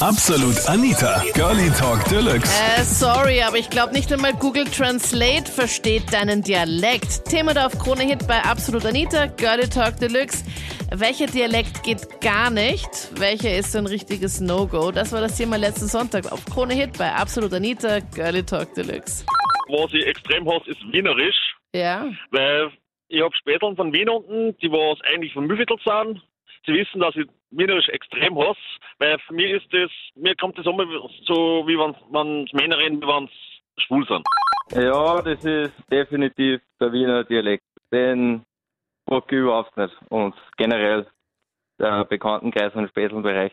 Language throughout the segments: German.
Absolut Anita, Girlie Talk Deluxe. Äh, sorry, aber ich glaube nicht einmal Google Translate versteht deinen Dialekt. Thema da auf Krone Hit bei Absolut Anita, Girlie Talk Deluxe. Welcher Dialekt geht gar nicht? Welcher ist so ein richtiges No-Go? Das war das Thema letzten Sonntag auf Krone Hit bei Absolut Anita, Girlie Talk Deluxe. Was ich extrem hasse, ist Wienerisch, Ja? weil ich habe Spätern von Wien unten, die was eigentlich von Mühlviertel sind. Sie wissen, dass ich Wienerisch extrem hasse, weil für mich ist das, mir kommt das immer so, wie wenn man Männer reden, wie wenn schwul sind. Ja, das ist definitiv der Wiener Dialekt. Den mag ich überhaupt nicht. Und generell der Bekanntenkreis und Spätelbereich.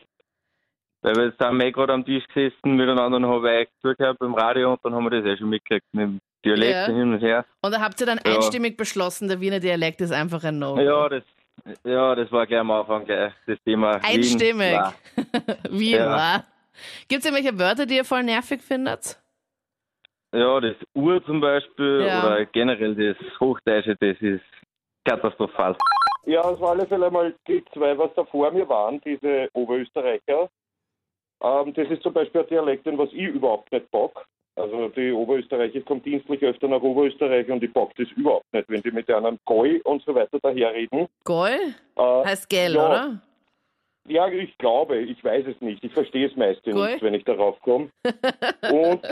Weil wir sind wir eh gerade am Tisch gesessen miteinander und habe ich zugehört beim Radio und dann haben wir das eh schon mitgekriegt mit dem Dialekt Ja. hin und her. Und da habt ihr dann Ja. einstimmig beschlossen, der Wiener Dialekt ist einfach ein No-Go. Ja, das, ja, das war gleich am Anfang gleich das Thema. Einstimmig. Ja. Wie Ja. war? Gibt es irgendwelche Wörter, die ihr voll nervig findet? ja, das Ur zum Beispiel Ja. oder generell das Hochdeutsche, das ist katastrophal. Ja, auf alle Fälle mal die zwei, was da vor mir waren, diese Oberösterreicher. Ähm, das ist zum Beispiel ein Dialekt, den was ich überhaupt nicht bock. Also die Oberösterreicher kommen dienstlich öfter nach Oberösterreich und ich bock das überhaupt nicht, wenn die mit einem Goi und so weiter daherreden. Goll? Äh, Heißt Gell, ja. oder? ja, ich glaube, ich weiß es nicht. Ich verstehe es meistens Goi? nicht, wenn ich darauf komme. Und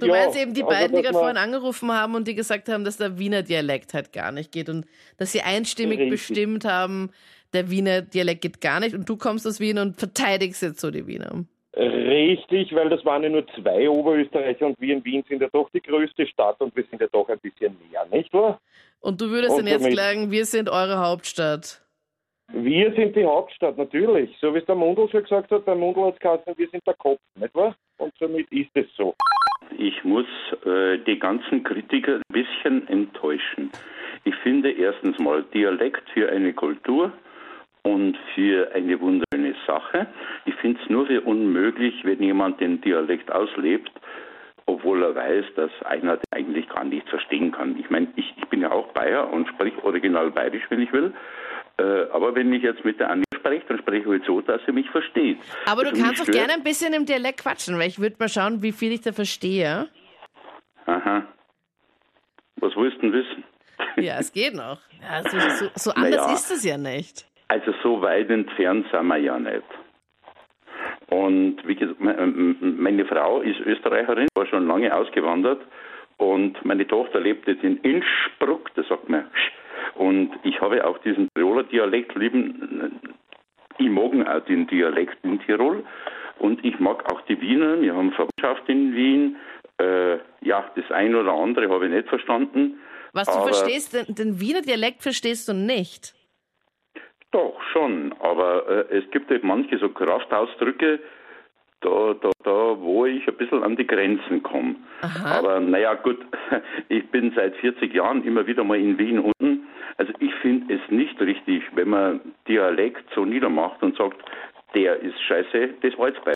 Du ja, meinst eben die also, beiden, die gerade vorhin angerufen haben und die gesagt haben, dass der Wiener Dialekt halt gar nicht geht und dass sie einstimmig Richtig. bestimmt haben, der Wiener Dialekt geht gar nicht und du kommst aus Wien und verteidigst jetzt so die Wiener. Richtig, weil das waren ja nur zwei Oberösterreicher und wir in Wien sind ja doch die größte Stadt und wir sind ja doch ein bisschen näher, nicht wahr? Und du würdest Und dann jetzt sagen, wir sind eure Hauptstadt. Wir sind die Hauptstadt, natürlich. So wie es der Mundl schon gesagt hat, beim Mundl hat es geheißen, wir sind der Kopf, nicht wahr? Und somit ist es so. Ich muss äh, die ganzen Kritiker ein bisschen enttäuschen. Ich finde erstens mal Dialekt für eine Kultur und für eine wunderschöne Sache. Ich finde es nur für unmöglich, wenn jemand den Dialekt auslebt, obwohl er weiß, dass einer den eigentlich gar nicht verstehen kann. Ich meine, ich, ich bin ja auch Bayer und spreche original bayerisch, wenn ich will. Äh, aber wenn ich jetzt mit der Annie spreche, dann spreche ich halt so, dass sie mich versteht. Aber du Also kannst doch gerne ein bisschen im Dialekt quatschen, weil ich würde mal schauen, wie viel ich da verstehe. Aha. Was willst du denn wissen? Ja, es geht noch. Ja, so, so, so Naja. anders ist es ja nicht. Also so weit entfernt sind wir ja nicht. Und wie gesagt, me- meine Frau ist Österreicherin, war schon lange ausgewandert und meine Tochter lebt jetzt in Innsbruck, da sagt man und ich habe auch diesen Tiroler Dialekt lieben. Ich mag auch den Dialekt in Tirol und ich mag auch die Wiener. Wir haben Verwandtschaft in Wien. Äh, ja, das eine oder andere habe ich nicht verstanden. Was du verstehst, den, den Wiener Dialekt verstehst du nicht. Doch, schon. Aber äh, es gibt halt manche so Kraftausdrücke, da, da, da, wo ich ein bisschen an die Grenzen komme. Aber naja, gut, ich bin seit 40 Jahren immer wieder mal in Wien unten. Also ich finde es nicht richtig, wenn man Dialekt so niedermacht und sagt, der ist scheiße, das Holzbeisch.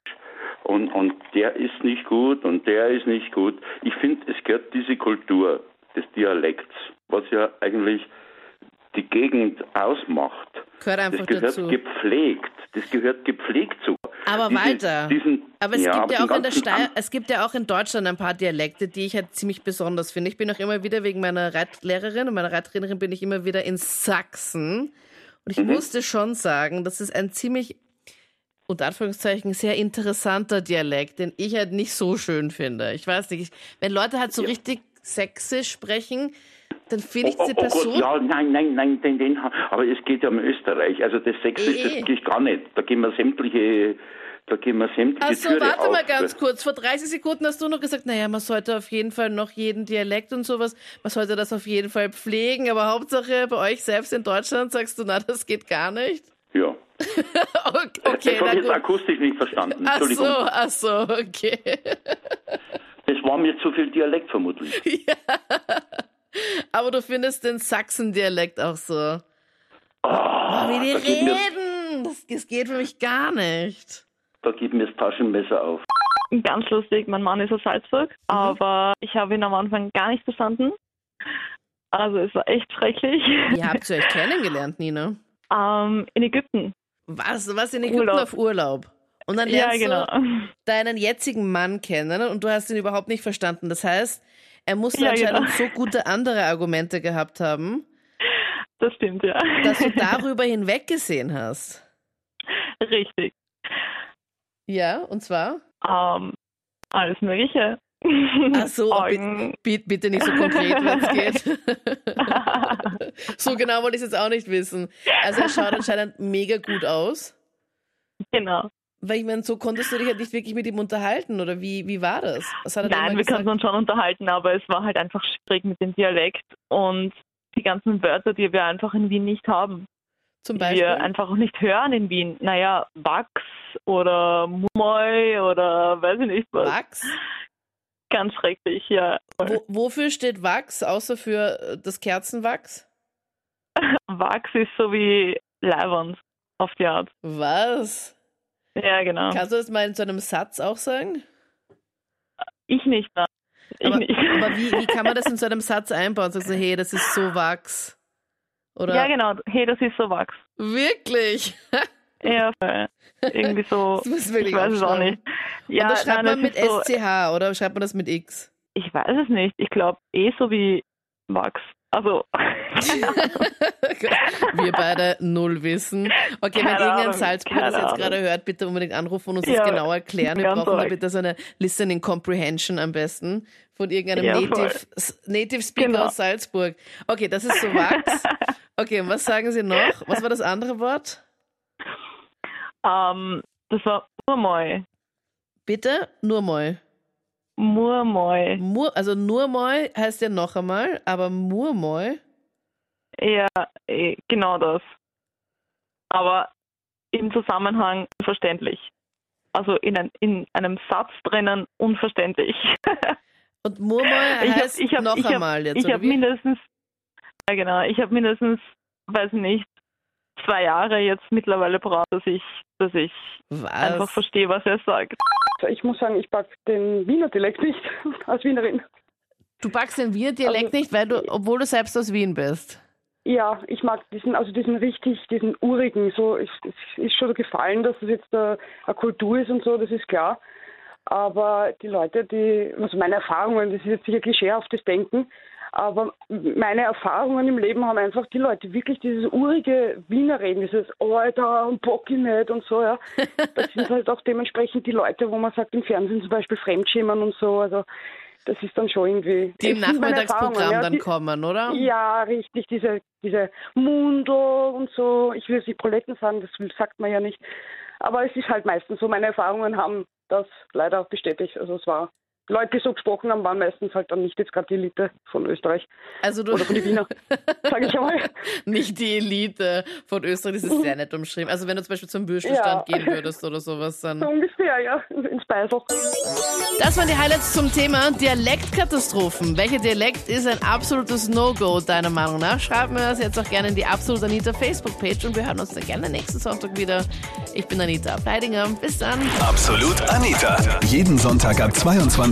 Und, und der ist nicht gut und der ist nicht gut. Ich finde, es gehört diese Kultur des Dialekts, was ja eigentlich die Gegend ausmacht. Gehört einfach das gehört dazu. gepflegt. Das gehört gepflegt zu. Aber Diese- weiter. Diesen, Aber es gibt aber ja auch in der Steier, es gibt ja auch in Deutschland ein paar Dialekte, die ich halt ziemlich besonders finde. Ich bin auch immer wieder wegen meiner Reitlehrerin und meiner Reittrainerin bin ich immer wieder in Sachsen. Und ich Mhm. musste schon sagen, das ist ein ziemlich, unter Anführungszeichen, sehr interessanter Dialekt, den ich halt nicht so schön finde. Ich weiß nicht, ich, wenn Leute halt so richtig sächsisch sprechen, dann finde ich Oh, diese oh, oh Gott, Person. ja, nein, nein, nein, den, den, aber es geht ja um Österreich. Also das Sächsische, Eh. das geht gar nicht. Da gehen wir sämtliche, da gehen wir sämtliche Also Türe warte auf. mal ganz kurz. Vor 30 Sekunden hast du noch gesagt, naja, man sollte auf jeden Fall noch jeden Dialekt und sowas, man sollte das auf jeden Fall pflegen, aber Hauptsache bei euch selbst in Deutschland sagst du, na, das geht gar nicht. Ja. Okay, okay habe ich jetzt akustisch nicht verstanden. Ach so, ach so, okay. War mir zu viel Dialekt vermutlich. Aber du findest den Sachsen-Dialekt auch so. Ah, Wie die da, reden, das, das geht für mich gar nicht. da geht mir das Taschenmesser auf. Ganz lustig, mein Mann ist aus Salzburg, aber ich habe ihn am Anfang gar nicht verstanden. Also es war echt schrecklich. Wie habt ihr euch kennengelernt, Nina? ähm, in Ägypten. Was, was in Ägypten Urlaub. auf Urlaub? Und dann Ja, lernst genau. du deinen jetzigen Mann kennen und du hast ihn überhaupt nicht verstanden. Das heißt, er muss Ja, anscheinend genau. so gute andere Argumente gehabt haben, Das stimmt, ja. dass du darüber hinweggesehen hast. Richtig. Ja, und zwar? Ähm, alles Mögliche. Ach so, Augen. Bitte, bitte nicht so konkret, wenn es geht. so genau wollte ich es jetzt auch nicht wissen. Also er schaut anscheinend mega gut aus. genau. Weil ich meine, so konntest du dich halt nicht wirklich mit ihm unterhalten, oder wie, wie war das? Er Nein, wir konnten uns schon unterhalten, aber es war halt einfach schwierig mit dem Dialekt und die ganzen Wörter, die wir einfach in Wien nicht haben. Zum Die Beispiel? wir einfach auch nicht hören in Wien. Naja, Wachs oder Mumoi oder weiß ich nicht was. Wachs? Ganz schrecklich, ja. Wo, wofür steht Wachs, außer für äh, das Kerzenwachs? Wachs ist so wie Leibwand auf die Art. Was? Ja, genau. Kannst du das mal in so einem Satz auch sagen? Ich nicht, nein. Ich Aber, nicht. aber wie, wie kann man das in so einem Satz einbauen? Sagst du, hey, das ist so Wachs? Oder Ja, genau. Hey, das ist so Wachs. wirklich? Ja, voll. irgendwie so. Das ich weiß es auch nicht. Ja, Und das schreibt nein, man es mit so, SCH oder schreibt man das mit X? Ich weiß es nicht. Ich glaube eh so wie Wachs. Also. Wir beide null wissen. Okay, wenn Keine irgendein Ahnung, Salzburger das jetzt gerade hört, bitte unbedingt anrufen und uns Ja, das genau erklären. Wir brauchen da bitte so eine Listening Comprehension am besten von irgendeinem Ja, Native, Native Speaker Genau. aus Salzburg. Okay, das ist so Wachs. Okay, und was sagen Sie noch? Was war das andere Wort? ähm, das war Murmoi. Bitte? Nur mal. Murmoi. Mur, also nur mal heißt ja noch einmal, aber Murmoi. Ja, eh, genau das. Aber im Zusammenhang unverständlich. Also in, ein, in einem Satz drinnen unverständlich. Und Ich hab- heißt ich hab- noch ich hab- einmal jetzt, ich habe mindestens, ja genau, ich habe mindestens, weiß nicht, zwei Jahre jetzt mittlerweile braucht, dass ich, dass ich einfach Was? verstehe, was er sagt. Ich muss sagen, ich mag den Wiener Dialekt nicht als Wienerin. Du packst den Wiener Dialekt Also- nicht, weil du, obwohl du selbst aus Wien bist. Ja, ich mag diesen, also diesen richtig, diesen urigen, so, es es ist schon gefallen, dass es jetzt eine, eine Kultur ist und so, das ist klar. Aber die Leute, die, also meine Erfahrungen, das ist jetzt sicher klischeehaftes Denken, aber meine Erfahrungen im Leben haben einfach die Leute wirklich dieses urige Wiener reden, dieses Alter und Bock ich nicht und so, ja. Das sind halt auch dementsprechend die Leute, wo man sagt im Fernsehen zum Beispiel Fremdschämen und so, also das ist dann schon irgendwie. Die im Nachmittagsprogramm ja, dann die- kommen, oder? ja, richtig, diese, diese Mundo und so. Ich will jetzt die Proletten sagen, das sagt man ja nicht. Aber es ist halt meistens so, meine Erfahrungen haben das leider bestätigt. Also es war, Leute, die so gesprochen haben, waren meistens halt dann nicht jetzt gerade die Elite von Österreich Also du oder von den Wiener, sage ich einmal. nicht die Elite von Österreich, das ist sehr nett umschrieben. Also wenn du zum Beispiel zum Würstelstand Ja. gehen würdest oder sowas, So dann. ungefähr, ja, ins Beisel. Das waren die Highlights zum Thema Dialektkatastrophen. Welcher Dialekt ist ein absolutes No-Go, deiner Meinung nach? Schreib mir das jetzt auch gerne in die Absolut Anita Facebook-Page und wir hören uns dann gerne nächsten Sonntag wieder. Ich bin Anita Ableidinger. Bis dann. Absolut Anita. Jeden Sonntag ab 22